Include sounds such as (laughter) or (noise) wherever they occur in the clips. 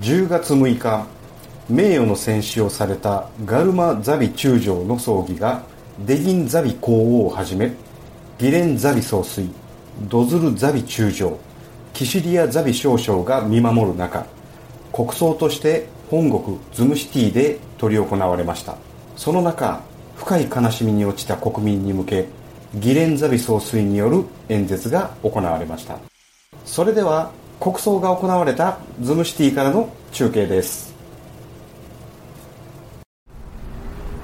10月6日名誉の戦死をされたガルマ・ザビ中将の葬儀がデギン・ザビ皇王をはじめギレン・ザビ総帥ドズル・ザビ中将キシリア・ザビ少将が見守る中国葬として本国ズムシティで執り行われました。その中深い悲しみに落ちた国民に向けギレン・ザビ総帥による演説が行われました。それでは国葬が行われたズムシティからの中継です。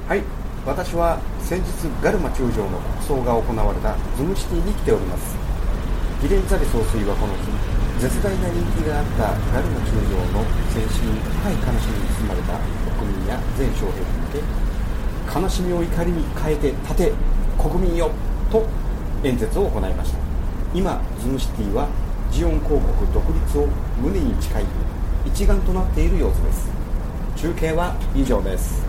はい。私は先日ガルマ中将の国葬が行われたズムシティに来ております。ギレンザビ総帥はこの日絶大な人気があったガルマ中将の戦死に深い悲しみに包まれた国民や全将兵に向け悲しみを怒りに変えて立て国民よと演説を行いました。今ズムシティはジオン公国独立を胸に誓い一丸となっている様子です。中継は以上です。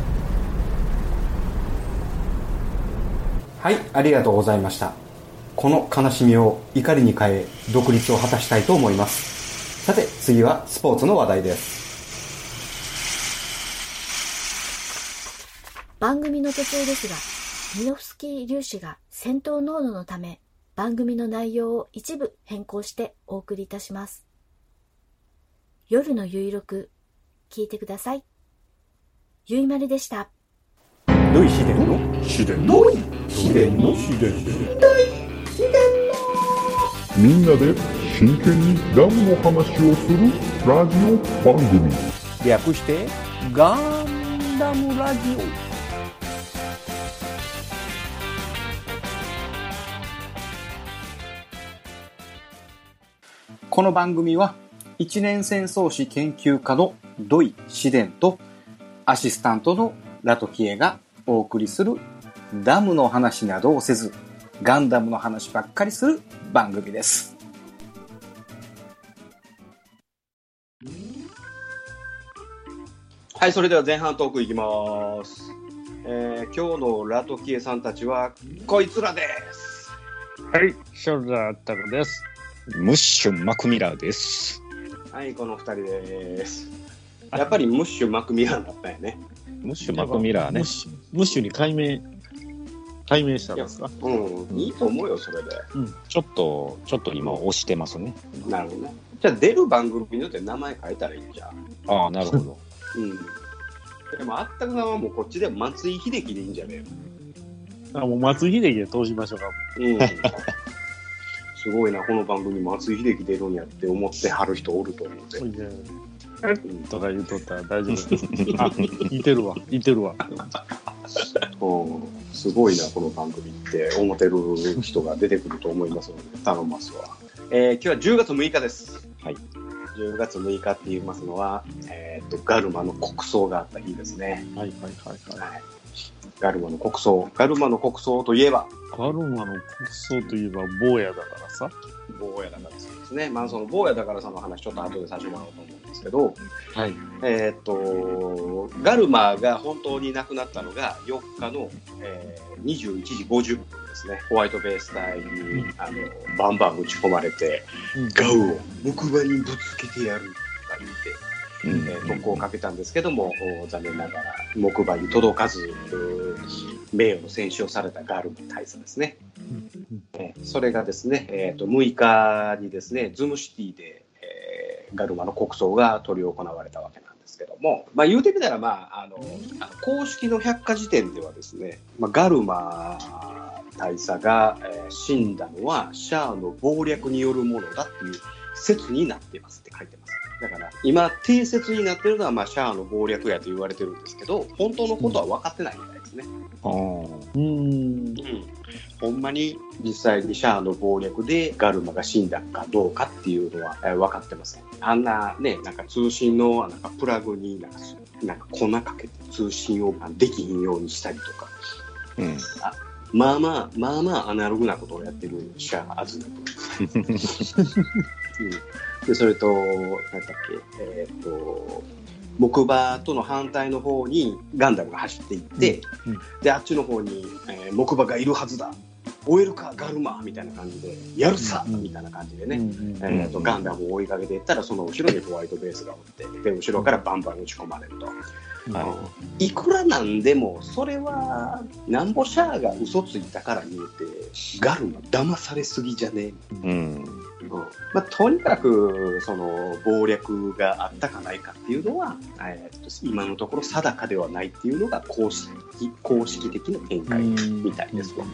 はいありがとうございました。この悲しみを怒りに変え独立を果たしたいと思います。さて次はスポーツの話題です。番組の途中ですがミノフスキー粒子が戦闘濃度のため番組の内容を一部変更してお送りいたします。夜のゆいろく聞いてください。ゆいまるでした。土井秘伝の？秘伝土井秘伝の？秘伝みんなで真剣にダムの話をするラジオ番組。略してガンダムラジこの番組は一年戦争史研究家の土井紫伝とアシスタントのラトキエがお送りするダムの話などをせずガンダムの話ばっかりする番組です。はい、それでは前半トークいきます。えー今日のラトキエさんたちはこいつらです。はい、ショルダータルです。ムッシュ・マクミラーです。はい、この二人です。やっぱりムッシュ・マクミラーだったよね。ムッシュ・マクミラーねムッ。シュ、ムッシュに解明、解明したんですか？うん、いいと思うよ、それで。ちょっと、ちょっと今押してますね。なるほどね。じゃあ出る番組によって名前変えたらいいんじゃん。ああ、なるほど。(laughs) うん。でも、あったくさんはもうこっちで松井秀喜でいいんじゃねあ、もう松井秀喜で通しましょうか。うん。(laughs) すごいな、この番組松井秀喜出るんやって思ってはる人おると思うで。ほいでうんとか言うとったら大丈夫です。(laughs) あ、いてるわ、いてるわ。うんすごいな、この番組って思ってる人が出てくると思いますので、頼ますわ。えー今日は10月6日です。はい。10月6日って言いますのは、えー、とガルマの国葬があった日ですね。はいはいはいはい。はい、ガルマの国葬。ガルマの国葬といえば、ガルマの国葬といえば坊やだからさ。坊やだからさんですね。まあ、その坊やだからさんの話、ちょっと後でさせてもらおうと思うんですけど、はい。えっ、と、ガルマが本当に亡くなったのが4日の、えー21時50分ですね。ホワイトベース隊に、あのバンバン撃ち込まれて、うんガウを木馬にぶつけてやるとか言って、うんえー特攻をかけたんですけども、お残念ながら木馬に届かず、うー名誉の戦死をされたガルマ大佐ですね。えーそれがですね、えー、と6日にですね、ズムシティで、えーガルマの国葬が執り行われたわけなんですけども、まあ、言うてみたら、まあ、あの公式の百科事典ではですね、まあ、ガルマ大佐が、えー死んだのはシャアの謀略によるものだっていう説になっていますって書いてます。だから今定説になってるのは、まあ、シャアの謀略やと言われてるんですけど本当のことは分かってないみたいですね。ああ。うーん。ほんまに実際にシャアの謀略でガルマが死んだかどうかっていうのは、えー分かってません。あんなね、なんか通信のなんかプラグになんかすなんか粉かけて通信をあできひんようにしたりとか、うん。まあまあ、まあまあアナログなことをやってるシャア・アズナ。うん、で、それと、なんだっけ、えーっと、木馬との反対の方にガンダムが走っていって、うんで、あっちの方に、えー木馬がいるはずだ。終えるかガルマみたいな感じでやるさ、うんみたいな感じでね、うんえー、とガンダムを追いかけていったらその後ろにホワイトベースがおってで後ろからバンバン打ち込まれると、はいくらなんでもそれはなんぼシャアが嘘ついたから言うてガルマ騙されすぎじゃね？えうん。うんまあ、とにかくその謀略があったかないかっていうのは、えーと今のところ定かではないっていうのが公式公式的な見解みたいですわ。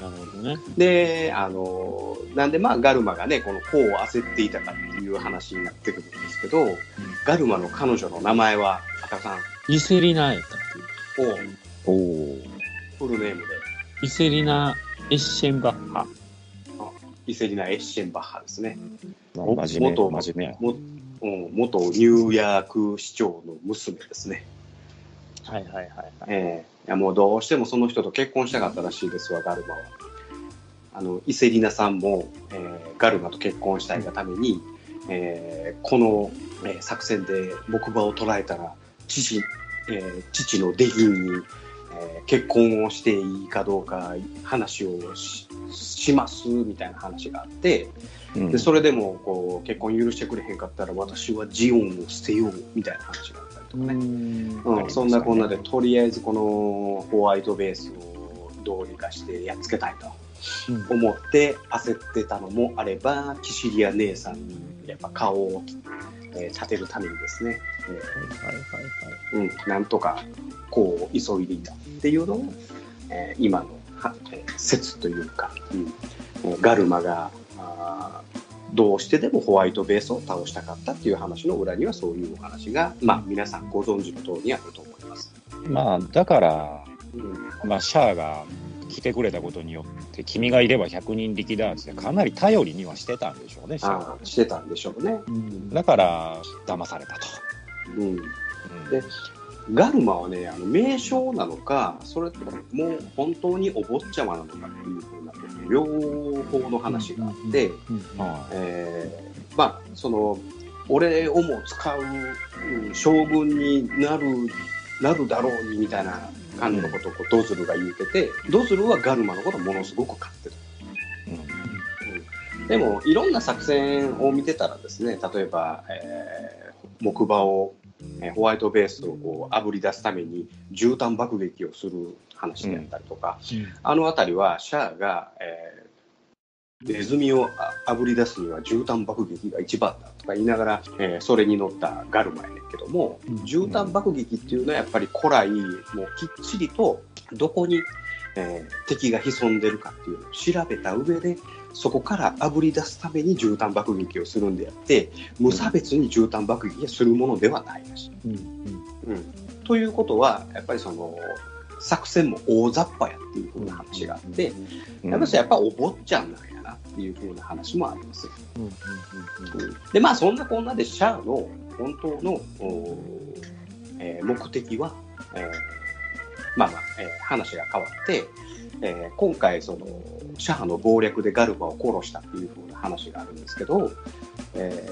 なるほどね。であのなんでまあガルマがねこのこう焦っていたかっていう話になってくるんですけど、ガルマの彼女の名前は赤さんイセリナやったっをおお。フルネームでけイセリナ・エッシェンバッハ。イセリナ・エッシェンバッハですね。真面目、元真面。もうん元ニューヤーク市長の娘ですね。はいはいはいはい。ええいやもうどうしてもその人と結婚したかったらしいですわ、ガルマは。あの伊勢里奈さんも、えーガルマと結婚したいがために、えーこの、えー作戦で木馬を捉えたら父,、えー父の出銀に、えー結婚をしていいかどうか話をししますみたいな話があってうん。でそれでもこう結婚許してくれへんかったら私はジオンを捨てようみたいな話があったりとかね。ん。うん、そんなこんなで、とりあえずこのホワイトベースをどうにかしてやっつけたいと思って焦ってたのもあれば、キシリア姉さんにやっぱ顔を、えー立てるためにですね、えはいはいはいはい。ーうん、なんとかこう急いでいたっていうのを、えー今のは、えー説というか、うんえーガルマがあーどうしてでもホワイトベースを倒したかったっていう話の裏にはそういうお話が、まあ、皆さんご存知の通りにあると思います。まあ、だから、うんまあ、シャアが来てくれたことによって、君がいれば100人力だってかなり頼りにはしてたんでしょうね、してたんでしょうね。うんだから、騙されたと。うん、うんでガルマはね、あの名称なのか、それとももう本当にお坊ちゃまなのかっていうふうな両方の話があって、えーまあ、その、俺をも使ううん将軍になる、なるだろうにみたいな感じのことをドズルが言うてて、ドズルはガルマのことをものすごく買ってる。でも、いろんな作戦を見てたらですね、例えば、えー木馬を、えーホワイトベースをこう炙り出すために絨毯爆撃をする話であったりとか、あの辺りはシャアが、えーネズミをあ炙り出すには絨毯爆撃が一番だとか言いながら、えーそれに乗ったガルマやねんけども、うん。絨毯爆撃っていうのはやっぱり古来もうきっちりとどこに、えー敵が潜んでるかっていうのを調べた上でそこから炙り出すために絨毯爆撃をするんであって無差別に絨毯爆撃をするものではないらしい。うん。うん。うん、ということはやっぱりその作戦も大雑把やっていうふうな話があって、うん。やっぱりやっぱお坊ちゃんなんやなっていうふうな話もあります。でまあそんなこんなでシャアの本当の、おえー目的は、えーまあまあ、えー話が変わって、えー今回そのシャアの謀略でガルバを殺したっていうふうな話があるんですけど、え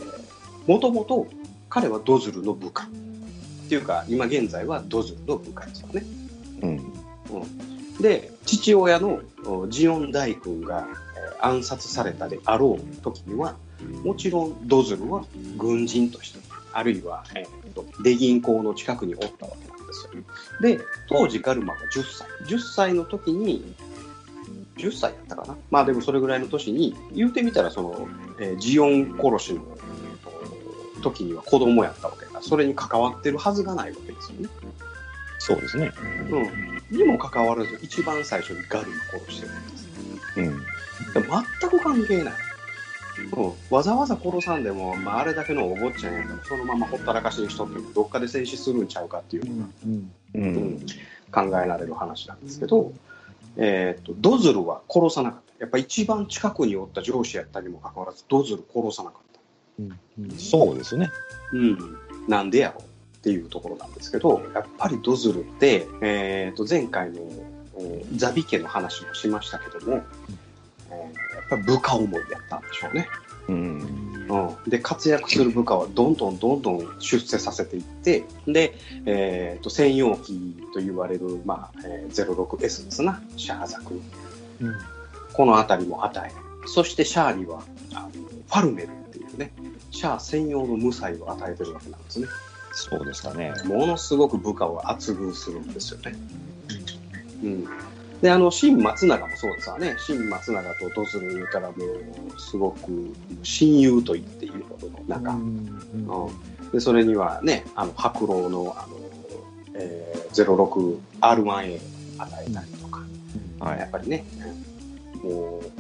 ー、もともと彼はドズルの部下っていうか今現在はドズルの部下ですよね。うん。で父親のおジオン大君が、えー暗殺されたであろう時にはもちろんドズルは軍人としてあるいは、えーと出銀行の近くにおったわけですよ。で当時ガルマが10歳10歳の時に10歳やったかなまあでもそれぐらいの年に言うてみたらその、えージオン殺しのお時には子供やったわけだからそれに関わってるはずがないわけですよね。そうですね。うん、にもかかわらず一番最初にガルマ殺してるんです。うん。全く関係ない。うん、わざわざ殺さんでも、まあ、あれだけのお坊ちゃんやからそのままほったらかしにしとってもどっかで戦死するんちゃうかっていう、うんう。うん。ん考えられる話なんですけど、えー、とドズルは殺さなかった。やっぱ一番近くにおった上司やったにもかかわらずドズル殺さなかった、うんうん。そうですね。うん、なんでやろうっていうところなんですけどやっぱりドズルって、えー、と前回のおザビ家の話もしましたけども、ぱり部下思いやったんでしょうね。うん。うん、で活躍する部下はどんどんどんどん出世させていってで、えー、と専用機と言われる、まあえー、06S ですなシャアザク、うんこの辺りも与え、そしてシャアにはあのファルメルっていうね、シャア専用の無才を与えてるわけなんですね。そうでしたね。ものすごく部下を厚遇するんですよね。うん。で、あの、新松永もそうですわね。新松永とドズル言うたらもう、すごく親友と言っていいほどの仲。うんで、それにはね、あの、白老の、あの、えー、06R1A 与えたりとか、はいやっぱりね、もう、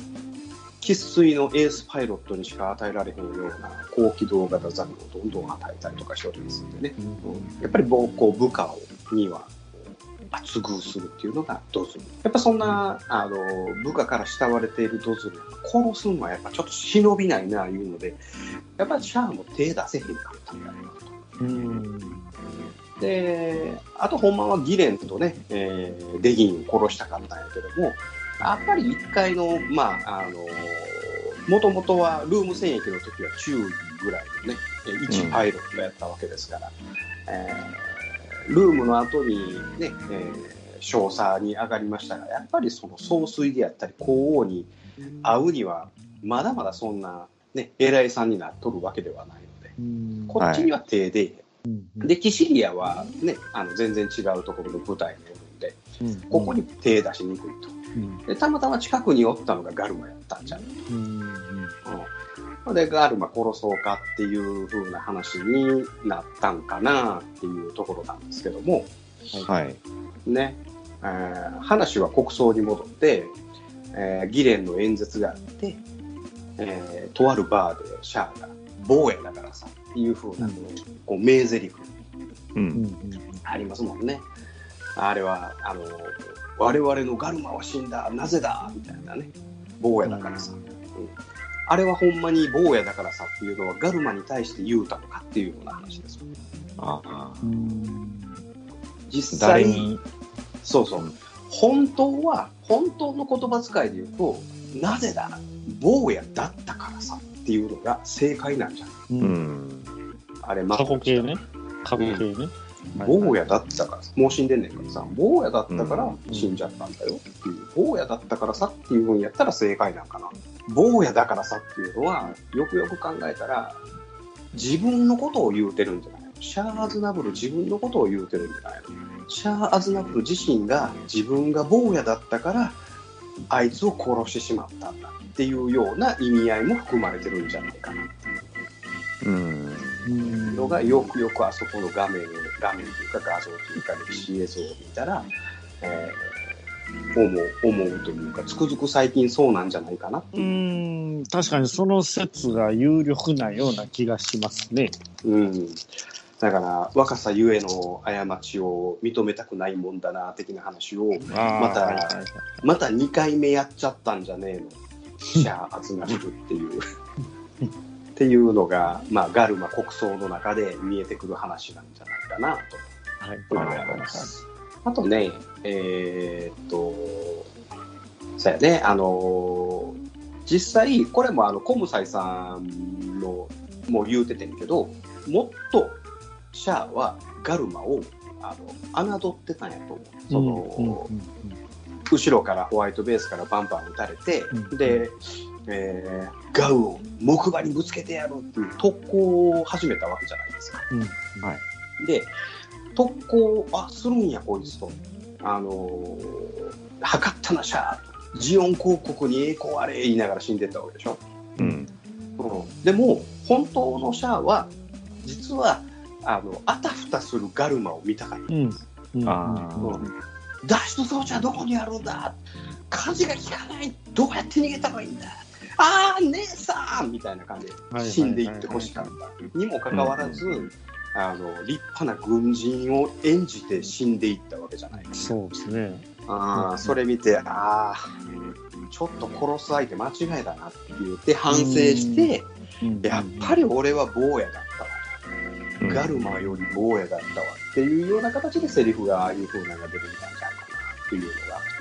生粋のエースパイロットにしか与えられへんような高機動型ザルをどんどん与えたりとかしておりますんでね、うん。やっぱりこう部下をには厚遇するっていうのがドズル。やっぱそんなあの部下から慕われているドズルを殺すのはやっぱちょっと忍びないないうので、やっぱりシャアも手出せへんかったんだろうなと。うん。で、あとほんまはギレンとね、えーデギンを殺したかったんやけども、やっぱり一回の、まあ、あの、もともとはルーム戦役の時は中ぐらいのね、えー一パイロットやったわけですから、えールームの後にね、えー少佐に上がりましたが、やっぱりその総帥であったり、皇王に会うには、まだまだそんな、ね、偉いさんになっとるわけではないので、うん。こっちには手で、うん。で、キシリアはね、あの全然違うところの舞台におるんで、うんここに手出しにくいと。うん。で、たまたま近くにおったのがガルマやったんじゃん。うん。うん、で、ガルマ殺そうかっていう風な話になったんかなっていうところなんですけども、はい。ね、えー話は国葬に戻って、えーギレンの演説があって、えーとあるバーでシャアが、坊やだからさっていう風な、こう名台詞う。うんん。ありますもんね。あれは、あの、我々のガルマは死んだ、なぜだみたいなね。坊やだからさ。うんあれはほんまに坊やだからさっていうのはガルマに対して言うたのかっていうような話ですよ。ああ。うん。実際、誰に、そうそう。本当は、本当の言葉遣いで言うと、なぜだ坊やだったからさっていうのが正解なんじゃん。う。うんん。あれ、ま過去形ね。過去形ね。はい坊やだったから、もう死んでんねんからさ、坊やだったからうん死んじゃったんだよっていう、坊やだったからさっていうふうにやったら正解なんかな。坊やだからさっていうのは、よくよく考えたら、自分のことを言うてるんじゃないの。シャア・アズナブル自分のことを言うてるんじゃないの。シャア・アズナブル自身が自分が坊やだったから、あいつを殺してしまったんだっていうような意味合いも含まれてるんじゃないかなっていう。のがよくよくあそこの画面を画面というか画像というか歴史映像を見たら、えー思う思うというかつくづく最近そうなんじゃないかなってういう、ん。確かにその説が有力なような気がしますね。うん、だから若さゆえの過ちを認めたくないもんだな的な話をまたまた2回目やっちゃったんじゃねえのシャア・アズナブルっていうっていうのが、まあ、ガルマ国葬の中で見えてくる話なんじゃないかなとはい。思います。あとね、えーっと、そうやね、あのー実際、これもあのコムサイさんのも言うててんけど、もっとシャアはガルマをあの侮ってたんやと思う。その、うんうん後ろからホワイトベースからバンバン撃たれて、うんで、えーガウを木馬にぶつけてやるっていう特攻を始めたわけじゃないですか。うんで、特攻、あ、するんや、こいつと。あのー、測ったな、シャージオン広告に栄光あれ言いながら死んでったわけでしょ。うん。うん、でも、本当のシャアは、実は、あの、あたふたするガルマを見たかった。うん。うん。あーうん脱出装置はどこにあるんだ火事が効かないどうやって逃げたらいいんだあー姉さんみたいな感じではい死んでいってほしかったにもかかわらず、あの立派な軍人を演じて死んでいったわけじゃない。ですかそうですね。あーそれ見てああちょっと殺す相手間違いだなって言って反省してやっぱり俺は坊やだったわ。うん。ガルマより坊やだったわっていうような形でセリフがああいう風なのが出てきたんじゃないかなっていうの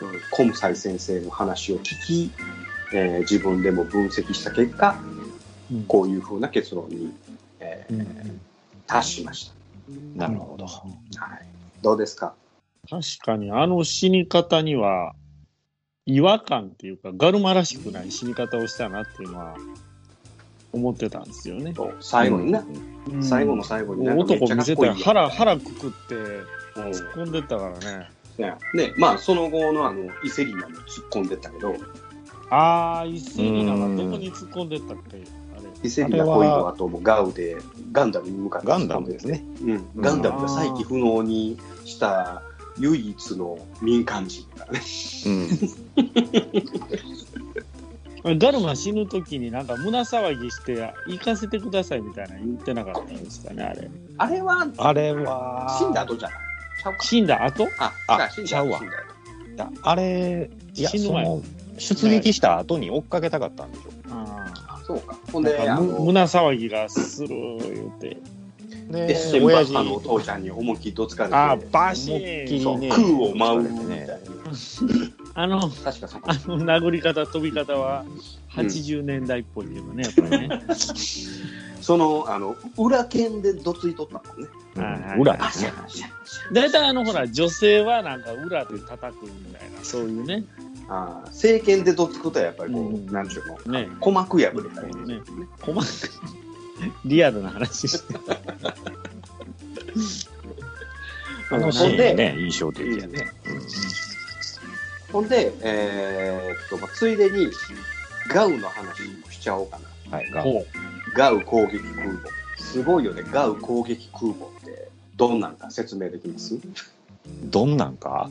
が、うん。コムサイ先生の話を聞き、えー自分でも分析した結果うん。こういう風な結論に、えーうん。達しましなるほど。た、はい、どうですか？確かにあの死に方には、違和感っていうか、ガルマらしくない死に方をしたなっていうのは、思ってたんですよね。最後にな、うん。最後の最後に男見せたゃかっこいいやん。ら腹、腹くくってうん。突っ込んでったからね。ねで、まあ、その後のあのイセリナも突っ込んでったけど、ああ、一斉になんかどこに突っ込んでったっけ？あれ。イセリナ恋の後もガウでガンダムに向かってガンダムですね。うん、ガンダムが再起不能にした唯一の民間人だからね。うん。ガルマ死ぬ時になんか胸騒ぎして、行かせてくださいみたいな言ってなかったんですかね、あれ。あれはあれは、死んだ後じゃない？死んだ後？あ、ああ死んだ後あれ、死ぬ前出撃した後に追っかけたかったんでしょ。ああそうか。ほんあ。で、胸騒ぎがする言うて。で親父のお父ちゃんに思いっきりどつかれて、ああ、バシ思いっきりね空を舞うみたいな。ねあの、確かあの殴り方、飛び方は80年代っぽいけどね、やっぱりね。(laughs) その、あの、裏剣でどついとったもんね。はい裏大体あの、ほら、女性はなんか裏で叩くみたいな、そういうね。ああ政権でどつくとやっぱりこう、うん。なんちゅうの、ね。鼓膜破れたりね。細かい、リアルな話して。ほあのシーンんで、ね、印象的やね。ほんで、えーっと、まあ、ついでに、ガウの話もしちゃおうかな。はい、がほう。ガウ攻撃空母。すごいよね、ガウ攻撃空母って、どんなんか説明できます、どんなんか？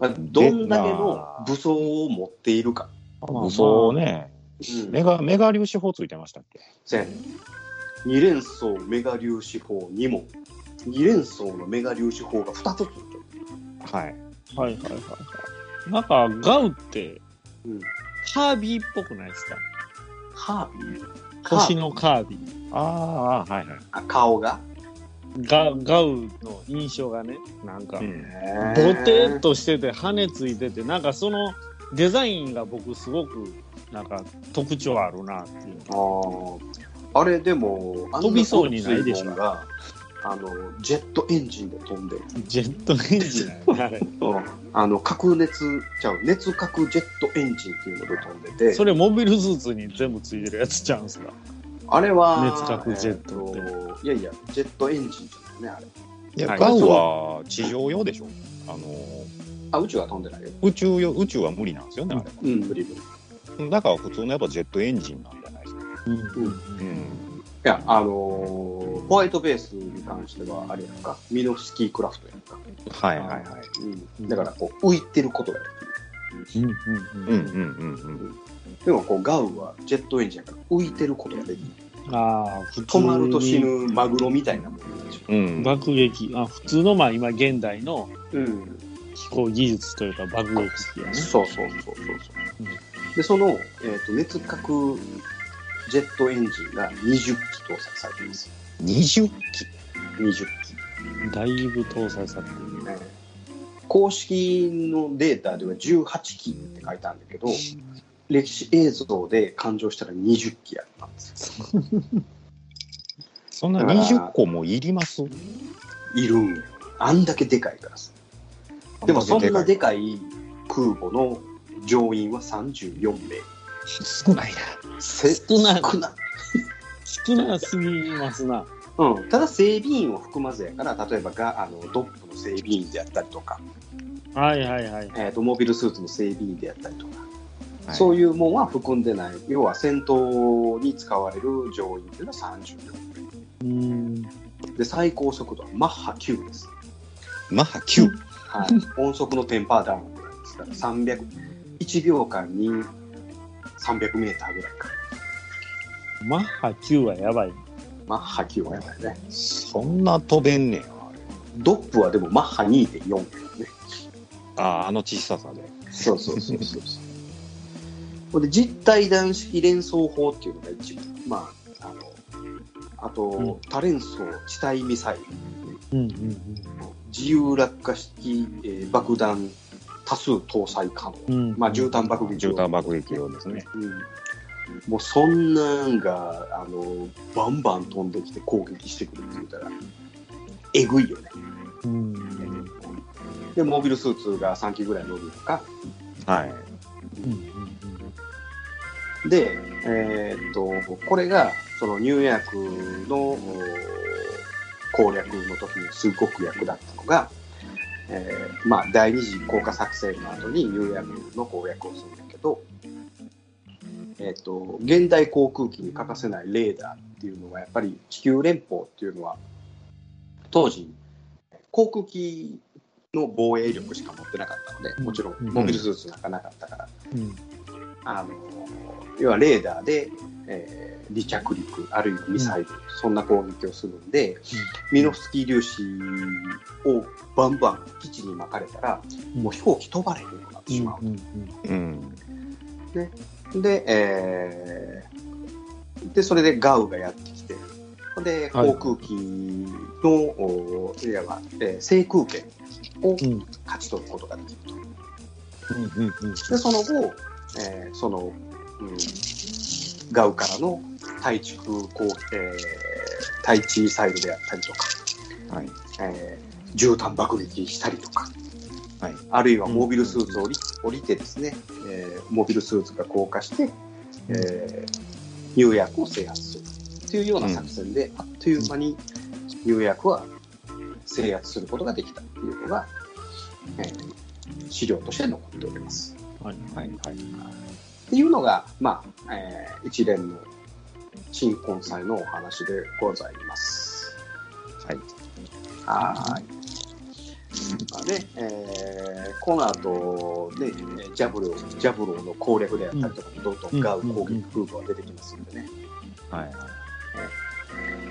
まあ、どんだけの武装を持っているか。武装ね、うんメガ、メガ粒子砲ついてましたっけ？せん二連装メガ粒子砲2門。二連装のメガ粒子砲が2つついてる。はい。はいはいはいはい。なんか、ガウって、うんカービィっぽくないですか？ハービー？星のカービィ。ああ、はいはい。あ顔が？ガガウの印象がね、なんか、うんボテっとしてて、羽ついてて、なんかそのデザインが僕すごく、なんか特徴あるなっていう。あーあれでも、飛びそうにないでしょが、あの、ジェットエンジンで飛んでる。ジェットエンジンあれ。(laughs) あの、核熱、ちゃう、熱核ジェットエンジンっていうので飛んでて、それモビルスーツに全部ついてるやつちゃうんすか？あれは、熱核ジェットってえーといやいや、ジェットエンジンじゃないね、あれ。いや、はいガウは地上用でしょあの、あ、宇宙は飛んでないよ。宇宙用、宇宙は無理なんですよね、あれ。うん、無理無理。いだから普通のやっぱジェットエンジンなんじゃないですか。うんうん。や、あのーホワイトベースに関しては、あれやんか、ミノフスキークラフトやんか。はいはいはい。うん。だから、こう、浮いてることができる。うんうんうんうんうんでも、こう、ガウはジェットエンジンやから、浮いてることができる。ああ、止まると死にぬマグロみたいなもんでしょ。うん。うん。爆撃、あ普通のまあ今現代のうん。飛行技術というか爆撃機やね。そうそうそうそうそう。で、その、えっ、と、熱核ジェットエンジンが20機搭載されています。20機？20だいぶ搭載されてる。機。ね公式のデータでは18機って書いてあるんだけど、歴史映像で勘定したら20機やったんですよ。(laughs) そんな20個もいります？いるんよ。あんだけでかいからさ。でもそんなでかい空母の乗員は34名。少ないな。せ少ない少ない。少なすぎますな。うん、ただ整備員を含まずやから例えばがあのドップの整備員であったりとか、はいはいはい。えー、とモビルスーツの整備員であったりとか、はいそういうもんは含んでない要は戦闘に使われる乗員っていうのは34うん。で最高速度はマッハ9です、マッハ9。はい、音速のテンパーダウンですから300 1秒間に300メーターぐらいかマッハ9はやばい。マッハ9はやばいねそんな飛べんねや。ドップはでもマッハ2.4だよねああ、あの小ささで。そうそうそうそう。これで実体弾式連装砲っていうのが一番、まあ、あの、あと、うん多連装地対ミサイル、うんうんうん。自由落下式、えー爆弾多数搭載可能。うん、まあ、絨毯爆撃。絨毯爆撃用ですね。うん。もうそんなんが、あの、バンバン飛んできて攻撃してくるって言ったら、えぐいよね。うん。で、モビルスーツが3機ぐらい乗るのか、はい。で、えーっと、これが、そのニューヨークのお攻略の時にすごく役立ったのが、えーまあ、第二次降下作戦の後にニューヨークの攻略をするんだけど、えーっと、現代航空機に欠かせないレーダーっていうのは、やっぱり地球連邦っていうのは、当時、航空機の防衛力しか持ってなかったので、もちろんモビルスーツなんかなかったから、うん。あの要はレーダーで、えー離着陸あるいはミサイル、そんな攻撃をするんで、ミノフスキー粒子をバンバン基地に巻かれたら、もう飛行機飛ばれへんようになってしまう。うん。で,、えーで、それでガウがやってきて、で、はい。航空機の、おいわば、えー制空権をうん。勝ち取ることができると。うんうんうん。で、その後、えーその、うん、ガウからの対地空攻、えー対地ミサイルであったりとか、はい。えー絨毯爆撃したりとか、はいあるいはモビルスーツを降り,、降りてですね、えーモビルスーツが降下して、えーニューヨークを制圧するというような作戦で、あっという間にニューヨークは制圧することができたというのが、えー資料として残っております。はいはい。はい。っていうのが、まあえー一連の新婚祭のお話でございます。はい。はーい。まあね、えーこの後、ね、ジャブロー、ジャブローの攻略であったりとかも、どんどんガウ攻撃空母が出てきますんでね。はい。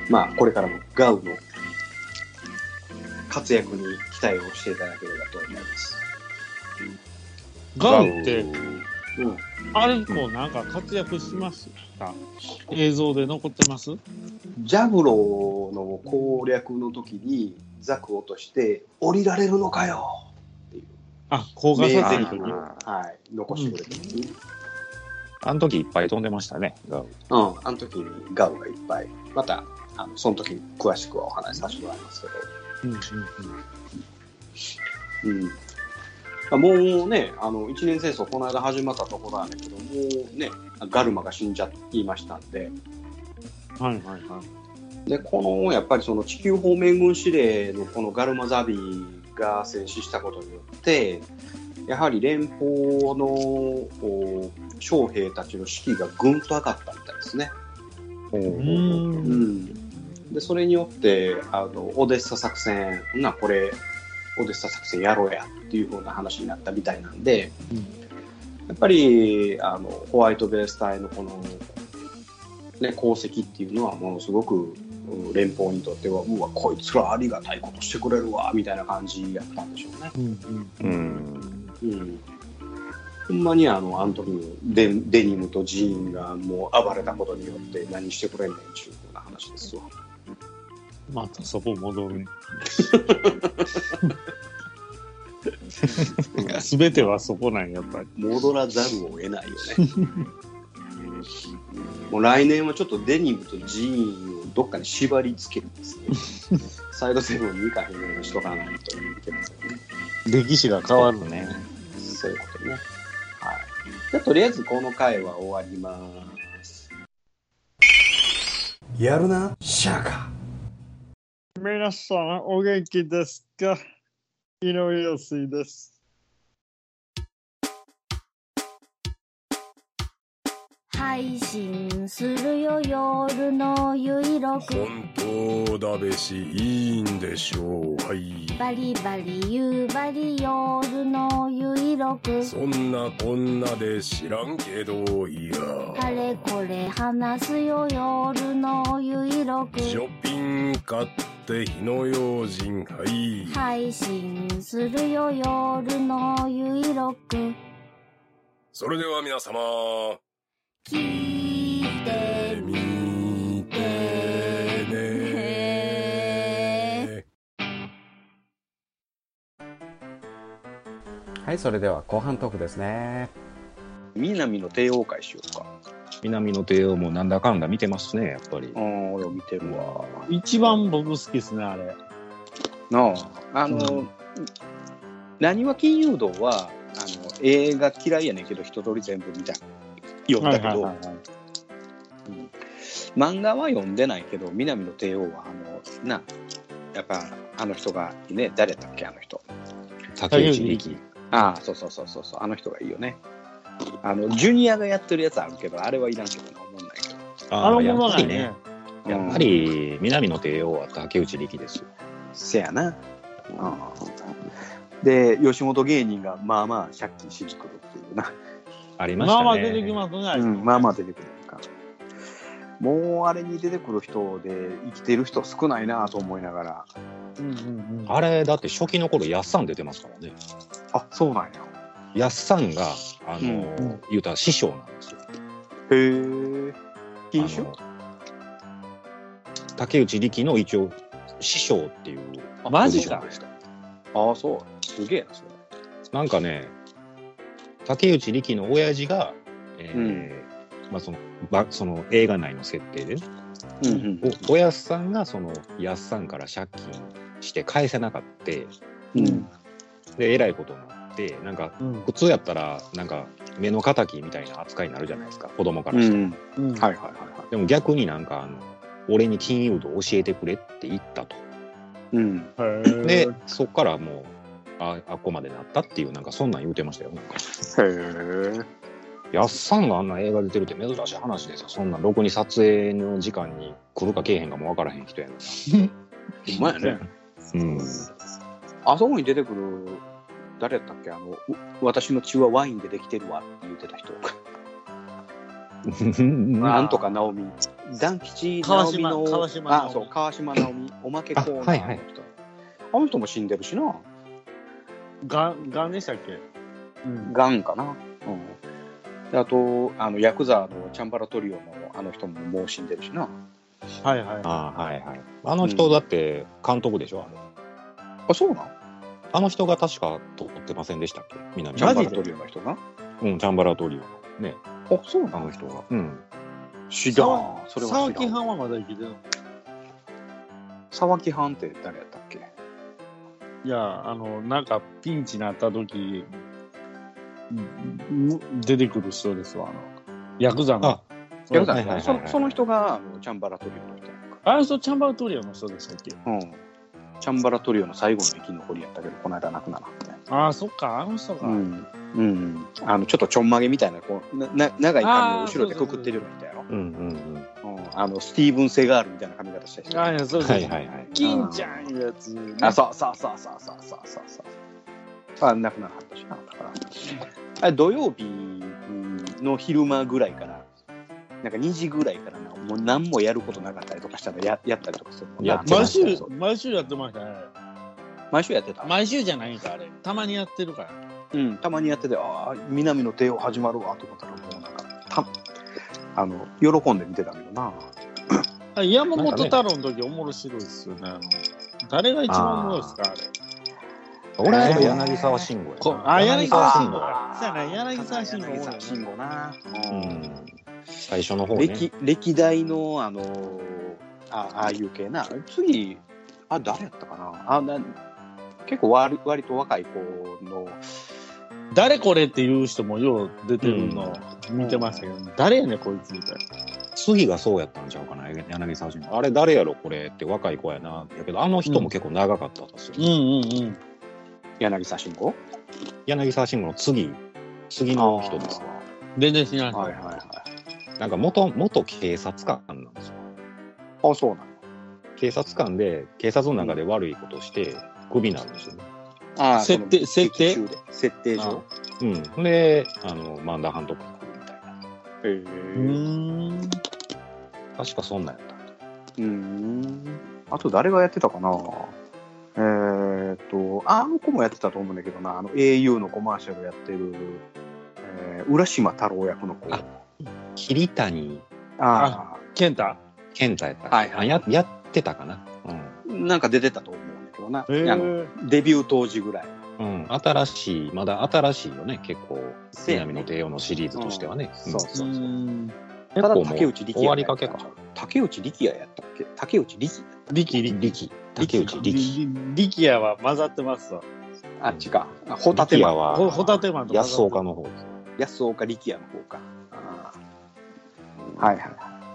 まあ、これからもガウの活躍に期待をしていただければと思います。ガウって、うん。あれもなんか活躍しました映像で残ってます？ジャブローの攻略の時にザクを落として、降りられるのかよあ、高画名撮影台詞を、はい、残してくれてますね。あの時いっぱい飛んでましたね、ガウ。うん、あの時にガウがいっぱい。また、あのその時に詳しくはお話しさせてもらいますけど。うんうんうん。あもうね、あの、一年戦争この間始まったところなんだけど、もうね、ガルマが死んじゃいましたんで、うん。はいはいはい。で、この、やっぱりその地球方面軍司令のこのガルマザビが戦死したことによって、やはり連邦のお将兵たちの士気がぐんと上がったみたいですね。う。うんん。で、それによって、あの、オデッサ作戦、な、これ、オデッサ作戦やろうやっていう風な話になったみたいなんで、やっぱり、あの、ホワイトベース隊のこの、ね、功績っていうのはものすごく、うん連邦にとっては、うわ、こいつらありがたいことしてくれるわ、みたいな感じやったんでしょうね。うんうんうん。うん。ほんまにあの、あの時のデデニムとジーンがもう暴れたことによって何してくれんねんっていう風な話ですわ。またそこ戻る。すべてはそこなんやっぱり。戻らざるを得ないよね。もう来年はちょっとデニムとジーンをどっかに縛り付けてですね、サイドセブンに行かへんようにしとかないといけませんね。歴史が変わるね。そういうことね。はい。じゃあとりあえずこの回は終わります。やるなシャカ皆さん、お元気ですか？井上陽水です。配信するよ夜のゆいろく。本当だべしいいんでしょう。はい。バリバリ夕張夜のゆいろく。そんなこんなで知らんけどいや。あれこれ話すよ夜のゆいろく。ショッピング買って火の用心はい。配信するよ夜のゆいろく。それでは皆様聞いてみ見てね (laughs) はい、それでは後半トークですね。南の帝王会しようか。南の帝王もなんだかんだ見てますね、やっぱり。うん、俺を見てるわ。一番僕好きですね、あれ。なあ、あの、うんなにわ金融道は、あの、映画嫌いやねんけど、一通り全部見た。読んだけど、漫画は読んでないけど、南の帝王は、あの、な、やっぱ、あの人がいいね、誰だっけ、あの人。竹内力。ああ、そうそうそうそうそう、あの人がいいよね。あの、ジュニアがやってるやつあるけど、あれはいらんけどな、思んないけど。あのやものがねっぱりね。。やっぱり、南の帝王は竹内力ですよ。せやな。うんで、吉本芸人がまあまあ借金しに来るっていうな。ありましたね。まあまあ出てきますね。うん、まあまあ出てくるか。もうあれに出てくる人で生きてる人少ないなと思いながら。うんうんうん。あれ、だって初期の頃、やっさん出てますからね。あ、そうなんや。やっさんが、あの、うん言うたら師匠なんですよ。へえ。品種あの竹内力の一応、師匠っていうマジ。ああ、そう。すげえな、それ。なんかね、竹内力の親父が、えーうんまあそのばその映画内の設定でね、うんうんおおやっさんがそのやっさんから借金して返せなかったうん。でえらいことになってなんかうん普通やったらなんか目の敵みたいな扱いになるじゃないですか子供からして、うん。うん。はいはいはいはでも逆になんかあの俺に金融道教えてくれって言ったとい。うん。でそっからもうああっこまでなったっていうなんかそんなん言うてましたよなんかへえ。やっさんがあんな映画出てるって珍しい話ですよそんなんろくに撮影の時間に来るか来えへんかも分からへん人やのう (laughs) まいね。にうんあそこに出てくる、誰やったっけ？あの、う私の血はワインでできてるわって言ってた人。(laughs) なんとか直美。団吉直美の。川島直美あ、そう、川島直美。おまけコーナーの人。あはいはいあの人も死んでるしな。がん、がんでしたっけ？うん。がんかな。うん。であと、あの、ヤクザのチャンバラトリオのあの人ももう死んでるしな。はいはい。ああはいはい。あの人だって監督でしょ、あれ。あ、そうなん？あの人が確か撮ってませんでしたっけ？南チャンバラトリオの人がうんチャンバラトリオの。ね。あ、そうなあの人がうん。知らん。それは沢知らん。木藩はまだ生きてるの？沢木藩って誰やったっけ？いや、あの、なんかピンチになった時、ん出てくる人ですわ、あの、ヤクザの。ヤクザはいはいはいそのその人がチャンバラトリオの人やんか。あの人、チャンバラトリオの人でしたっけ？うん。チャンバラトリオの最後の生き残りやったけど、この間亡くなって。ああ、そっか、あの人か。うん。うん。あの、ちょっとちょんまげみたいな、こう、なな長い髪を後ろでくくってるような人やろ。うんうんうん。あの、スティーブン・セガールみたいな髪型した人。ああ、いや、そううんそう。はいはいはい金ちゃんいうやつ、ね。あ、そうそうそうそうそうそうそうそう。あ、亡くなったしな。だから。あれ土曜日の昼間ぐらいから、なんか2時ぐらいからな、もう何もやることなかったりとかしたらややったりとかするもんなやってま毎週したよ、毎週やってましたね。毎週やってた？毎週じゃないんか、あれ。たまにやってるから。うん、たまにやってて、ああ、南の帝王始まるわと思ったら、もうなんか、たあの、喜んで見てたけどな。あ山本太郎の時おもろしろいですよね。あの誰が一番おもろいですか、あれ。俺は柳沢慎吾こやなあ柳沢慎吾吾かそうやな柳沢慎吾柳沢慎吾な。ううんん最初の方ね歴歴代の、あのーあああいう系な。次、あ、誰やったかな。あな結構割割と若い子の、誰これっていう人もよう出てるの見てましたけど、誰やねんこいつみたいな。次がそうやったんちゃうかな柳沢慎吾あれ誰やろこれって若い子やなやけどあの人も結構長かったんですよ、うんうんうん。柳沢慎吾？柳沢慎吾の次次の人ですわ全然知らない。はいはいはい。なんか元元警察官なんですよあ、そうなの。警察官で警察の中で悪いことをしてクビになるんですよねああ設定設定？設定上。うん。であの漫談班とか来るみたいな。へえ。うーん。確かそんなんやった。うーん。あと誰がやってたかな？えーっと、あの子もやってたと思うんだけどな、あの au のコマーシャルやってる、えー浦島太郎役の子。あ桐谷。あ健太。健太やった。はいはい。あややってたかな。あ、なんか出てたと思うな。へあのーデビュー当時ぐらい。うん、うん、新しいまだ新しいよね結構南の帝王のシリーズとしてはね、うんそうそううーん。結ただ構もう竹内力終わりかけか竹内力也やったっけ？竹内力力力。力竹内力力也は混ざってますわ。あっちか。あホタテマン。はほホタテマンとか。安岡の方。安岡力也の方か。はいはい。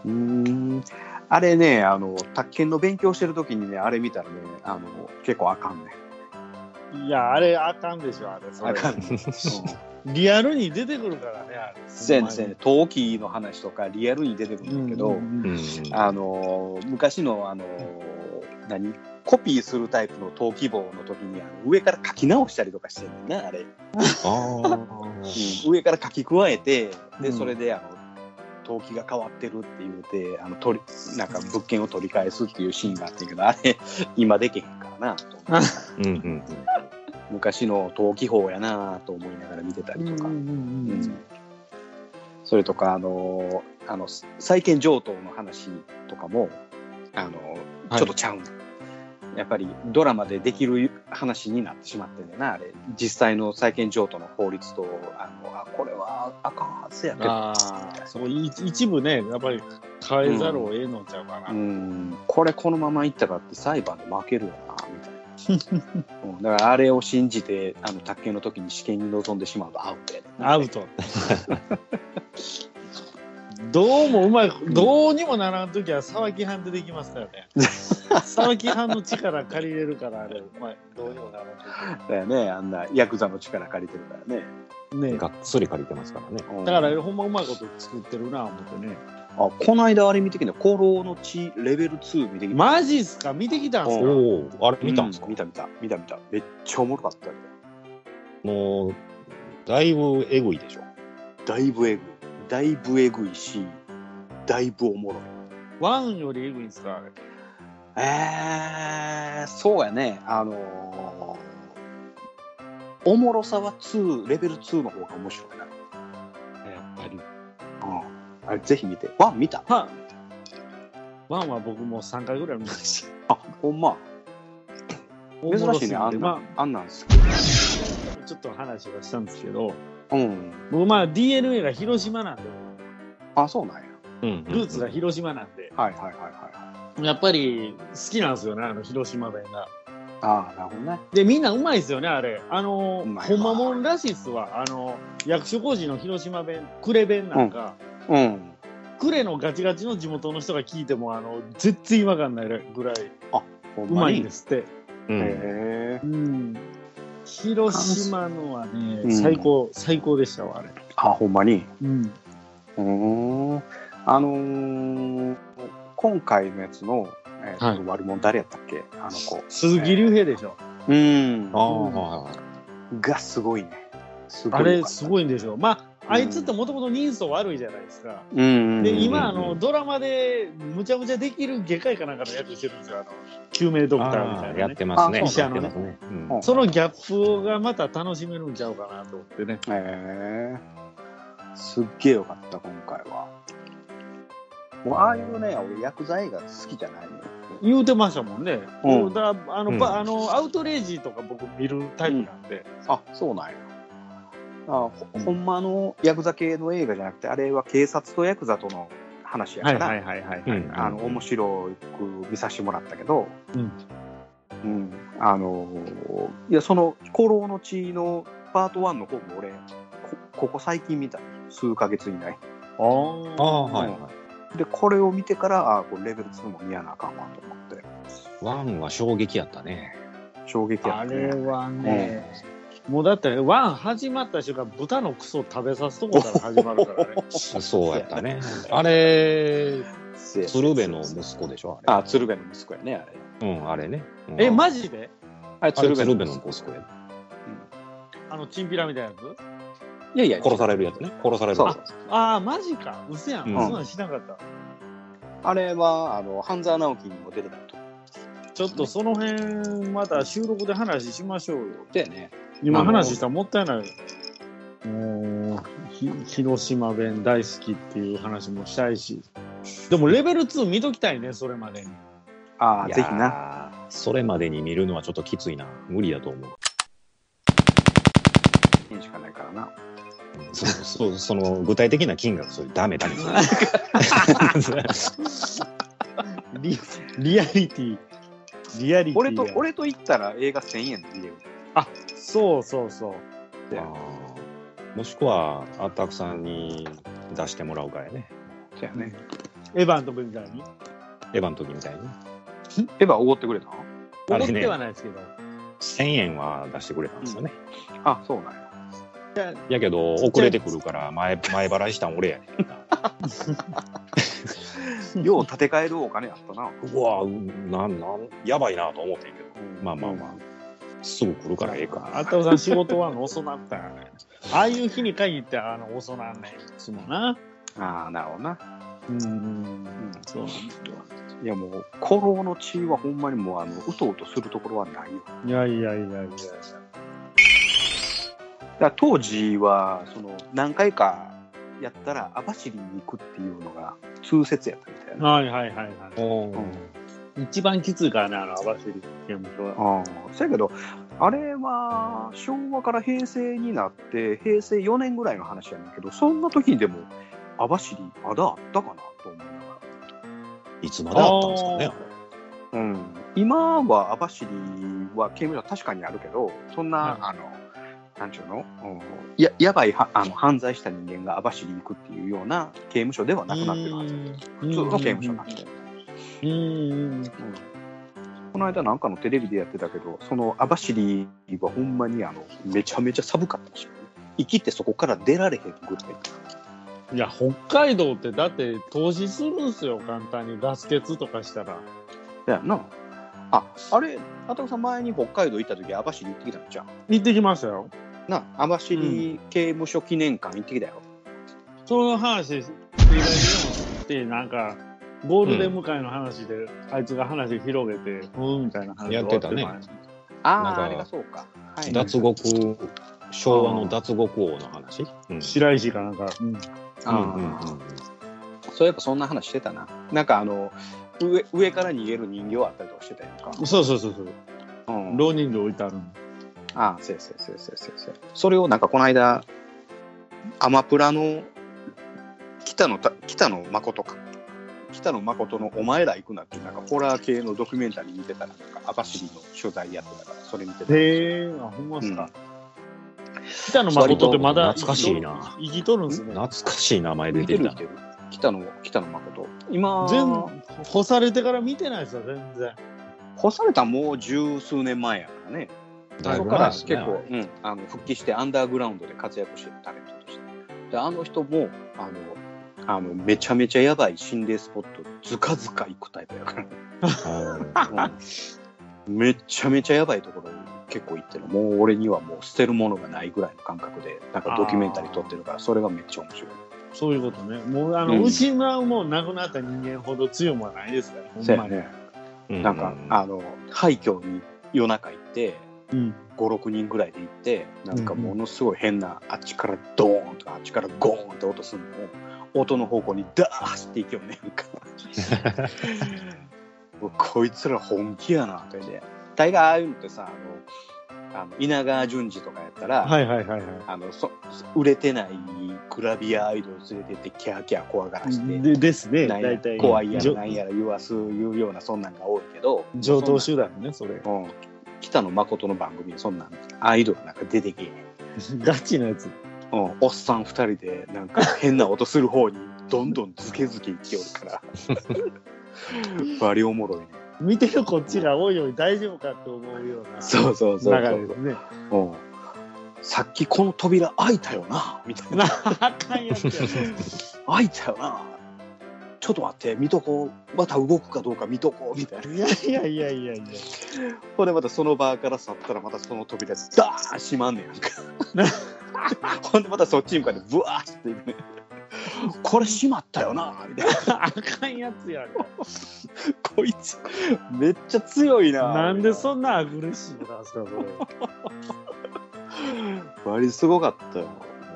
うーん。あれね、あの、宅建の勉強してるときにね、あれ見たらね、あの、結構あかんね。いや、あれあかんでしょ、あれ。それあかんね。リアルに出てくるからね、あれ。せやねんせやねん陶器の話とかリアルに出てくるんだけど。あの、昔の、あの、何？コピーするタイプの陶器棒の時にあの上から書き直したりとかしてんねんな、あれ。上から書き加えて、で、うんそれで、あの、陶器が変わってるって言うて、あの、取り、なんか物件を取り返すっていうシーンがあってんけど、あれ、(laughs) 今できへんからな、と。思ってうんうん。昔の陶器法やなと思いながら見てたりとか。うんそれとか、あの、あの、債権上等の話とかも、あの、はい。ちょっとちゃうの、やっぱりドラマでできる話になってしまってんだよな、あれ。実際の債権上等の法律と、あの、あ、これはあかんはずやけど、そうい一部ね、やっぱり変えざるを得んのちゃうかな。うん、これこのままいったらって裁判で負けるよな、みたいな。(laughs) うんだからあれを信じて、あの、卓球の時に試験に臨んでしまうとアウトやで、アウト。(laughs) どうもうまい、どうにもならんときは沢木藩出てきますからね。(laughs) 沢木藩の力借りれるから、あれ、うまい、どうにもならんとだよね、あんなヤクザの力借りてるからね。き。ねがっつり借りてますからね。うんだから、ほんまうまいこと作ってるな、思ってね。あ、この間あれ見てきた、古老の地レベル2見てきた。マジっすか？見てきたんすか？おお、あれ見たんですか？う見た見た、見た見た。めっちゃおもろかったよ。もう、だいぶえぐいでしょ。だいぶえぐい。だいぶえぐいし、だいぶおもろい。ワンよりエグいんすか？あれ。えー、そうやね。あのーおもろさは2、レベル2の方が面白いな。やっぱり。うん。あれ、ぜひ見て。ワン見た？はワンは僕も3回ぐらい見ました。あ、ほんま。珍しいね、あんな、まあんなんすあ、ちょっと話はしたんですけど、うん。僕まあ DNA が広島なんで、あ、そうなんや。うんルーツが広島なんで、はいはいはいはい。やっぱり好きなんですよね、あの広島弁が。ああ、なるほどね。で、みんなうまいですよね、あれ。あのほわんまもんらしいっすわ。あの、役所工事の広島弁、呉弁なんか、うん。呉のガチガチの地元の人が聞いても、あの、全然違和感ないぐらいほんうまいんにですって。うん。へえ。うん。広島のはね、うん最高、最高でしたわ、あれ。あ、ほんまに？うん。うーん。あのー今回のやつの、えーとはい悪者誰やったっけ？あの子。鈴木亮平でしょ。うんあ。あ、はいはい。がすごいね。すごいあれ、よかった。すごいんでしょ。まあ、うんあいつってもともと人相悪いじゃないですか。うん。で、うん今、あうんの、ドラマで、むちゃむちゃできる外科医かなんかの役してるんですよ。あの、救命ドクターみたいな、ああやっね。てますね。あ医者のねやってますね。うんうんそのギャップがまた楽しめるんちゃうかなと思ってね。へえ。すっげえよかった、今回は。もう、ああいうね、俺、薬剤映画好きじゃないのよ。言うてましたもんね。うんだあの、うんばあの、アウトレイジーとか僕見るタイプなんで。あ、そうなんや。あほほんまのヤクザ系の映画じゃなくて、あれは警察とヤクザとの話やから、はいはいはいはい。うん。あの面白く見させてもらったけど、うん。うんあのいやその「古老の地」のパート1の方も俺こここ最近見た。数ヶ月以内。あああ、はいはでこれを見てからあこれレベル2も見やなあかんわと思って。い。ワンは衝撃やったね。衝撃やあったね。れはね、もうだって、ワン始まった瞬間、豚のクソ食べさすとこから始まるからね。そうやったね。(laughs) あれ、鶴瓶の息子でしょああ鶴瓶の息子やねあれれ。うん、あれね。うんえ、マジで？あれ鶴瓶のの息子息子や。あの、チンピラみたいなやつ？いやいや殺されるやつね。殺されるそうやつ。ああ、マジか。うせやん。うんそんなんしなかった。あれはあの半沢直樹にも出てたとちょっとその辺、また収録で話しましょうよ。でね今話したらもったいない。もう、ひ広島弁大好きっていう話もしたいし。でもレベル2見ときたいね、それまでに。ああぜひな。それまでに見るのはちょっときついな。無理だと思う。いいしかないからなそそその具体的な金額、それダメダメ。リ (laughs) リアリティ。リアリティが。俺と俺と言ったら映画1000円で見れるそうそうそう。あーもしくは、アタックさんに出してもらうかやね。そうやね。エヴァの時みたいに？エヴァの時みたいに。エヴァおごってくれたのあれね怒ってはないですけど。1000円は出してくれたんですよね。あ、そうなんや。やけど、遅れてくるから前、前払いしたん俺やねん。(laughs) よう建て替えるお金あったな。うわなん、なん、やばいなと思ってんけど。まあまあまあ、すぐ来るからええか。あったくさん仕事は遅なったよね。ああいう日に限ってあの遅なんねんいつもな。ああ、なるほどな。うん。そうなんですよ。いやもう、古老の地はほんまにもう、あの、うとうとするところはないよ。いやいやいやいやいや。だ当時は、その、何回かやったら、網走に行くっていうのが通説やったみたいな。はいはいはいはい。おー一番きついからね、あの、網走刑務所は。ああ、そやけど、あれは昭和から平成になって、平成4年ぐらいの話やねんけど、そんな時にでも、網走まだあったかなと思いながいつまであったんですかね。ら。うん。今は網走は刑務所は確かにあるけど、そんな、はいあの、なんちゅうの、うん、ややばいはあの犯罪した人間が網走に行くっていうような刑務所ではなくなってるはず。普通の刑務所になってる。うんうん。この間なんかのテレビでやってたけど、その網走はほんまにあのめちゃめちゃ寒かったらしい。生きてそこから出られへんぐらい。いや、北海道ってだって投資するんすよ、簡単に。ガス欠とかしたら。だよな。あ、あれ、あたくさん前に北海道行った時網走行ってきたんじゃん。行ってきましたよ。な、網走刑務所記念館行ってきたよ。その話、ってなんか、ゴールデン迎えの話で、あいつが話広げて、ふーんみたいな話でやってたねああ、なんかあれがそうか。はい。脱獄、昭和の脱獄王の話？うん白石かなんか、うん。あうんうんーそういえばそんな話してたな。なんかあの、上上から逃げる人形あったりとかしてたやんか。そうそうそうそう。うん、浪人で置いてあるの。ああ、そうやそうやそうやそうやそうやそうやそれをなんかこの間、アマプラの北野た北野誠か。北野誠のお前ら行くなっていうなんかホラー系のドキュメンタリー見てたら、なんか網走の取材やってたから、それ見てた。へえ、あ、ほんまっすか。北野誠ってまだ懐かしいな生きとるんすね。懐かしい名前出てる見。てる。北野、北野誠。今、全部、干されてから見てないですよ、全然。干されたもう十数年前やからね。だいそこからぶ前ですね結構、うん、あの復帰してアンダーグラウンドで活躍してるタレントとして。で、あの人も、あの、あのめちゃめちゃやばい心霊スポット、ずかずか行くタイプやから。うん (laughs) めちゃめちゃやばいところに結構行ってる。もう俺にはもう捨てるものがないぐらいの感覚で、なんかドキュメンタリー撮ってるから、それがめっちゃ面白い。そういうことね。もう、あの、うん失うもう亡くなった人間ほど強もないですから、ほんまに。そうやね。うなんか、あの、廃墟に夜中行って、うん。5、6人ぐらいで行って、なんかものすごい変な、あっちからドーンとか、あっちからゴーンって音するのを、音の方向にダーッ走っていきよね、なんか。こいつら本気やな、ってで。大概ああいうのってさ、あの、あの稲川淳二とかやったら、はいはいはいはあのそ売れてないグラビアアイドル連れてってキャーキャー怖がらして、い。でですね、大体。怖いやらなんやら言わすいうようなそんなんが多いけど上等手段ね、それ。うん北野誠の番組にそんなんアイドルなんか出てけえへん (laughs) ガチなやつ。うん、おっさん二人でなんか変な音する方にどんどんズケズケいっておるから。(laughs) バリおもろいね。見てるこっちがおいおい大丈夫かって思うようなそうそうそうそう。流れですね。うん。さっきこの扉開いたよなみたいな。な (laughs) あかんやつや。開いたよな。ちょっと待って見とこう。また動くかどうか見とこう。みたいな。いやいやいやいやいや。ほんでまたその場から去ったらまたその扉ダーン閉まんねやんか (laughs) (laughs) ほんでまたそっちに向かってブワーっていくねこれ閉まったよなみたいなあかんやつやんか。こいつめっちゃ強いななんでそんなアグレッシブなんですか、それ。割りすごかったよも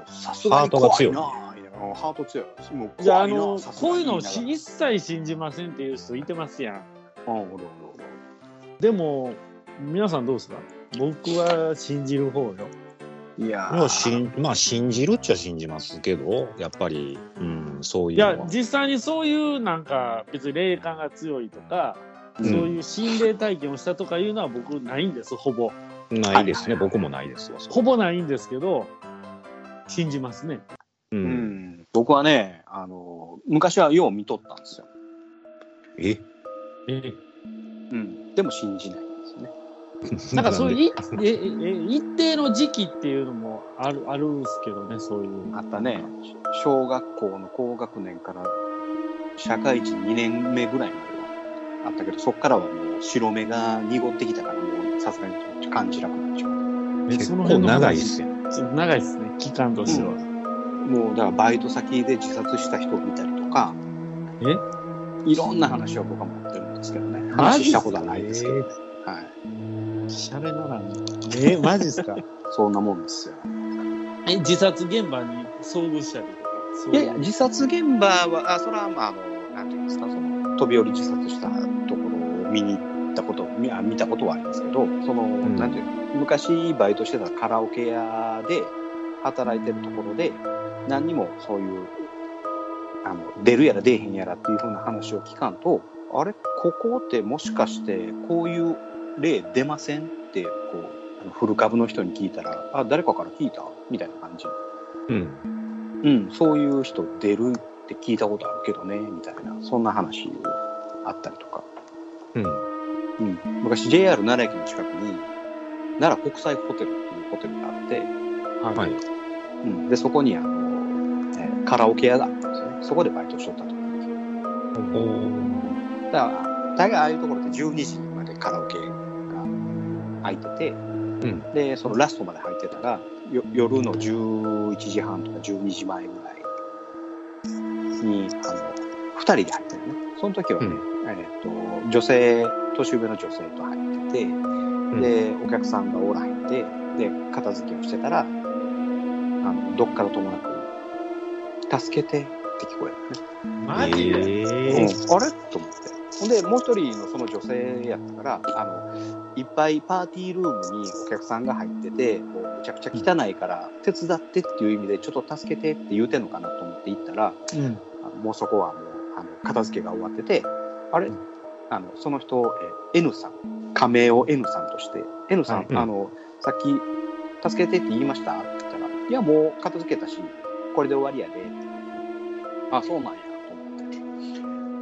うさすがに怖いなハート強いもうじゃあ、あ怖いなの、こういうのを一切信じませんっていう人いてますやん。うんおるおるおるでも、皆さんどうですか？僕は信じる方よ。いやまあ、しんまあ信じるっちゃ信じますけどやっぱり、うん、そういいうやのは、実際にそういうなんか、別に霊感が強いとか、うんそういう心霊体験をしたとかいうのは僕ないんです、ほぼ。ないですね、僕もないですわ。ほぼないんですけど、信じますね。う。うんん、僕はね、あの、昔はよう見とったんですよ。え？え？うん。でも信じない。(laughs) なんかそういういええ一定の時期っていうのもあるあるんですけどね、そういう。あったね。小学校の高学年から社会人2年目ぐらいまではあったけど、そっからはもう白目が濁ってきたから、もうさすがに感じなくなっちゃう。え結構長いっすよ。ちょっと長いですね、期間としては。もうだからバイト先で自殺した人を見たりとか、え？いろんな話を僕は持ってるんですけどね。話したことはないですけど、はい。シャレならん。えマジっすか？(laughs) そんなもんですよ。え、自殺現場に遭遇したりとか？いやいや、自殺現場は、あ、それはまあ、あの、なんていうんですか、その、飛び降り自殺したところを見に行ったこと、見あ見たことはありますけど、その、んなんていうの昔バイトしてたカラオケ屋で働いてるところで、何にもそういう、あの、出るやら出えへんやらっていうふうな話を聞かんと、あれ、ここってもしかしてこういう例出ませんって、こう、あのフル株の人に聞いたら、あ、誰かから聞いた？みたいな感じ。うん。うん、そういう人出るって聞いたことあるけどね、みたいな、そんな話あったりとか。うん。うん、昔 JR 奈良駅の近くに、奈良国際ホテルっていうホテルがあって、はい。うん、で、そこにあの、えーカラオケ屋があったんですよね。そこでバイトしとったと。だから、大概ああいうところって12時までカラオケが開いてて、ん。で、そのラストまで入ってたら、よ夜の11時半とか12時前ぐらいに、あの、2人で入ってるね。その時はね、えっ、と、女性、年上の女性と入ってて、で、お客さんがおらへんで、で、片付けをしてたら、あの、どっからともなく、助けてって聞こえるね。マジで、うん。えあれ？と思って。ほんで、もう一人のその女性やったから、あの、いっぱいパーティールームにお客さんが入ってて、もうむちゃくちゃ汚いから、手伝ってっていう意味で、ちょっと助けてって言うてんのかなと思って行ったら、うん。もうそこはもう、あの、片付けが終わってて、あれ？あの、その人、え N さん、仮名を N さんとして、N さん、うんあの、さっき、助けてって言いました？って言ったら、いや、もう片付けたし、これで終わりやで。あ、そうなんや。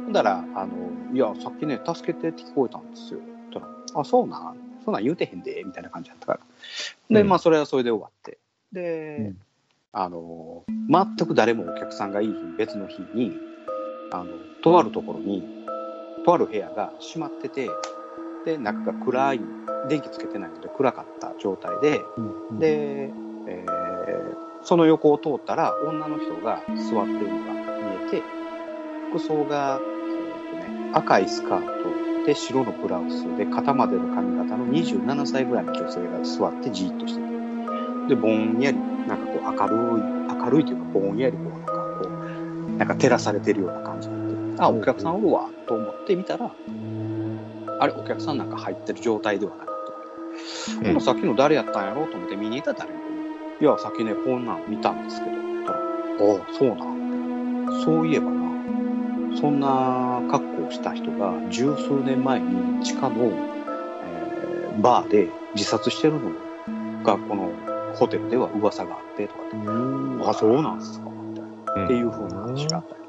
ほんだら、あの、いや、さっきね、助けてって聞こえたんですよ。あ、そうなん？そんなん言うてへんで、みたいな感じだったから。で、うんまあ、それはそれで終わって。で、うんあの、全く誰もお客さんがいい日、別の日に、あの、とあるところに、とある部屋が閉まってて、で、中が暗い、電気つけてないので暗かった状態で、うん、で、えーその横を通ったら女の人が座ってるのが見えて、服装が、ね、赤いスカートで白のブラウスで肩までの髪型の27歳ぐらいの女性が座ってじーっとしてて、で、ぼんやり、なんかこう明るい、明るいというかぼんやりこうなんかこう、なんか照らされてるような感じになって、あ、お客さんおるわ、と思って見たら、あれ、お客さんなんか入ってる状態ではなかった。ほなさっきの誰やったんやろうと思って見に行ったら誰もいや、さっきね、こんなん見たんですけど、言ったら、ああ、そうなん。そういえばな、そんな格好をした人が十数年前に地下の、えーバーで自殺してるのが、このホテルでは噂があってとかって、あ、そうなんすか、みたいな。っていう風な話があったり。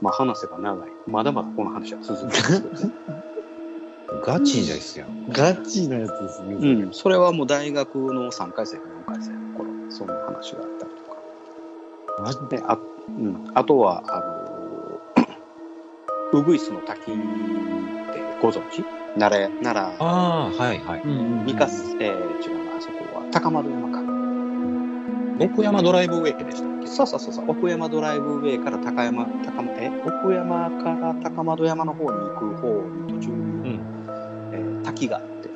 まあ話せば長い。まだまだこの話は続くんです。(laughs) ガチですよ。ガチなやつですね。うん、それはもう大学の3回生か4回生の頃、そんな話があったりとか。マジで、あ,、うん、あとは、あの、ウグイスの滝ってご存知？奈良、奈良、ああ、はいはい。うんうん三日、えー、違うな、あそこは、高円山か。奥山ドライブウェイでしたっけ？そうそうそうそう、奥山ドライブウェイから高山、高え？奥山から高円山の方に行く方に途中に、ん。えー滝があって、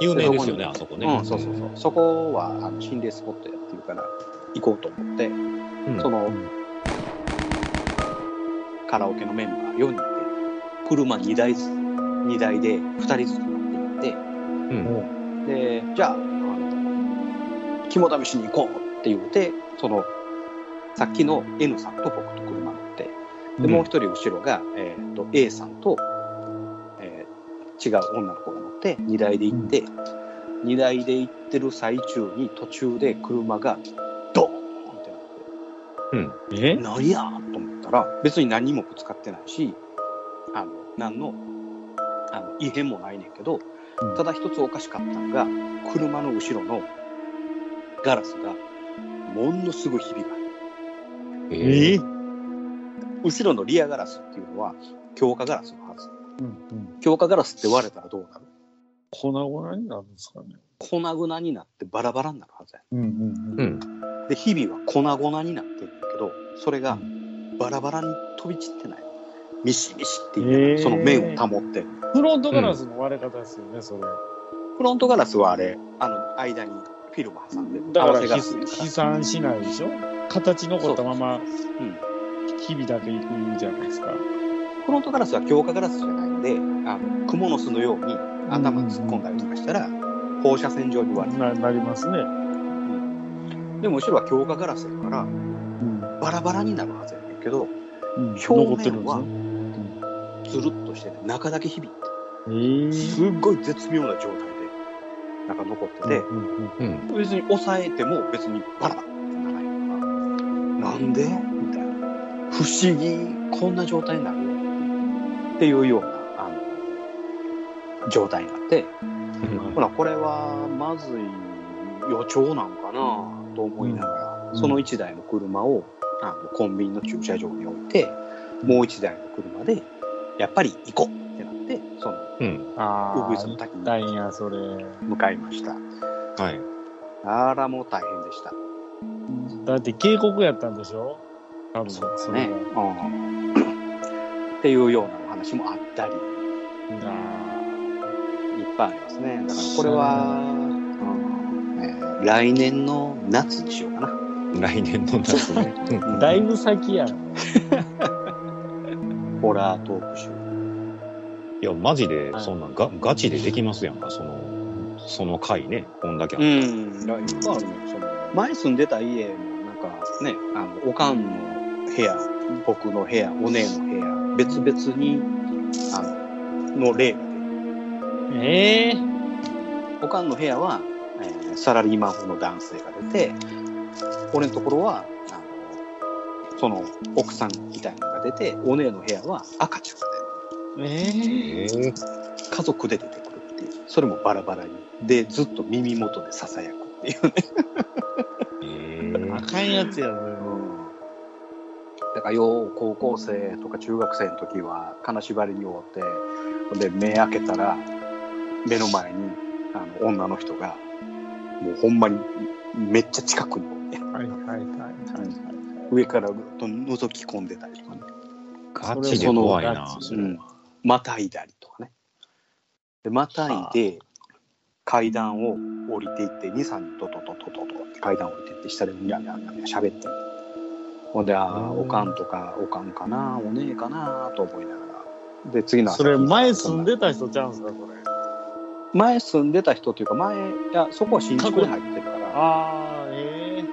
有名ですよね、あそこね。うん、そうそうそう。そこは、あの、心霊スポットやってるから、行こうと思って、うん。その、カラオケのメンバー4人で、車2台ずつ、2台で2人ずつ乗って行って、う。ん。で、じゃあ、あの、肝試しに行こうって言って、その、さっきの N さんと僕と車乗って、で、もう一人後ろが、えっ、と、A さんと、えー違う女の子が乗って、2台で行って、荷台で行ってる最中に途中で車がドーンってなってえ？何やと思ったら別に何もぶつかってないしあの何のあの異変もないねんけど、うん。ただ一つおかしかったのが車の後ろのガラスがものすごいひびがある。ええ後ろのリアガラスっていうのは強化ガラスのはず。うんうん。強化ガラスって割れたらどうなる？粉々になるんですかね。粉々になってバラバラになるはずや。うんうんううん。ん。で日々は粉々になってるんだけどそれがバラバラに飛び散ってないミシミシっていう、へーその面を保ってフロントガラスの割れ方ですよね、それ。フロントガラスはあれあの間にフィルム挟んでだから飛散しないでしょ？形残ったままうん日々だけいくじゃないですか。フロントガラスは強化ガラスじゃないんであのクモの巣のように頭突っ込んだりとかしたら放射線状に割れる、ななりますね。でも後ろは強化ガラスやからうん。バラバラになるはずやねんけどうん表面は残ってるんですね。つるっとしてて中だけ響いてええすっごい絶妙な状態で中残ってて、うんうんうん。別に押さえても別にバラバラってならないからなんで？みたいな。不思議こんな状態になるっていうようなあの状態になって。ほらこれはまずい予兆なんかなと思いながら、うん。その1台の車をあのコンビニの駐車場に置いてもう1台の車でやっぱり行こうってなってそのうん。ああ、ウグイスの滝に大んや、それ。向かいましたはい。あらもう大変でしただって警告やったんでしょ？多分そうですれね。うんっていうようなお話もあったり、いっがぱいありますね。だからこれは、うんえー来年の夏にしようかな。来年の夏ね。う (laughs) んだいぶ先や。(laughs) ホラートーク集。いや、マジでは、いそんなんが、ガチでできますやんか、その、その回ね。こんだけあうったらん、いっぱいあるのよ。その前住んでた家も、なんかね、あの、おかんの部屋、僕の部屋、お姉の部屋、別々に、あの、の例が出てええおかんの部屋は、えーサラリーマン風の男性が出て、俺のところは、その奥さんみたいなのが出て、お姉の部屋は赤ちゃんがええええ出る。家族で出てくるっていう。それもバラバラに。で、ずっと耳元で囁くっていうね。えあかんやつやね。だから、よう高校生とか中学生の時は、金縛りに終わって、で、目開けたら、目の前に、あの、女の人が、もうほんまに、めっちゃ近くにおってはいはい。上からと覗き込んでたりとかね。ガチで怖いな、そそれは。またいだりとかね。で、またいで、階段を降りていって、2、3人トトトトトトって階段降りていって、下でにゃにゃにゃにゃ喋ってる。ほんで、ああ、おかんとか、おかんかな、お姉かな、と思いながら。で、次の朝それ前住んでた人ちゃうんすか、それ。前住んでた人というか、前、いや、そこは新築で入ってるから、ああ、え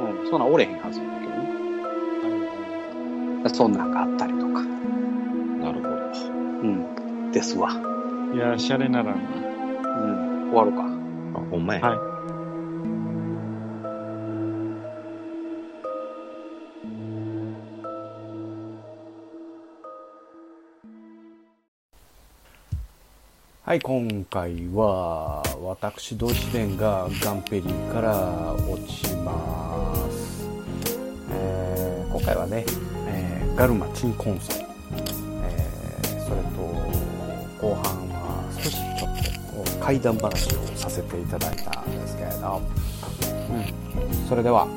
うん、そんなんおれへんはずなんだけどね。えそんなんがあったりとか、なるほど。うん、ですわ。いや、シャレならんな。うん、終わろうか。あ、ほんまや。はいはい、今回は私同志伝がガンペリから落ちます。えー今回はね、えーガルマ鎮魂祭、えーそれと後半は少しちょっと怪談話をさせていただいたんですけれど、うん、それでは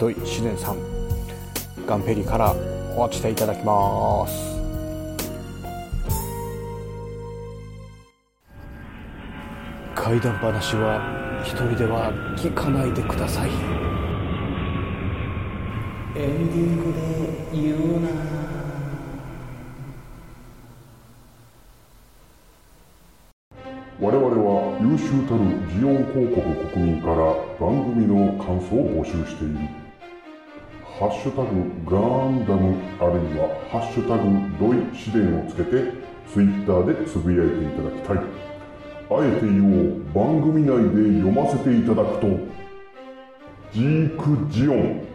土井自然さんガンペリから落ちていただきます。怪談話は一人では聞かないでください。エンディングで言うな我々は優秀たるジオン広告国民から番組の感想を募集している。ハッシュタグガンダムあるいはハッシュタグドイ試練をつけてツイッターでつぶやいていただきたい。あえて言おう番組内で読ませていただくとジークジオン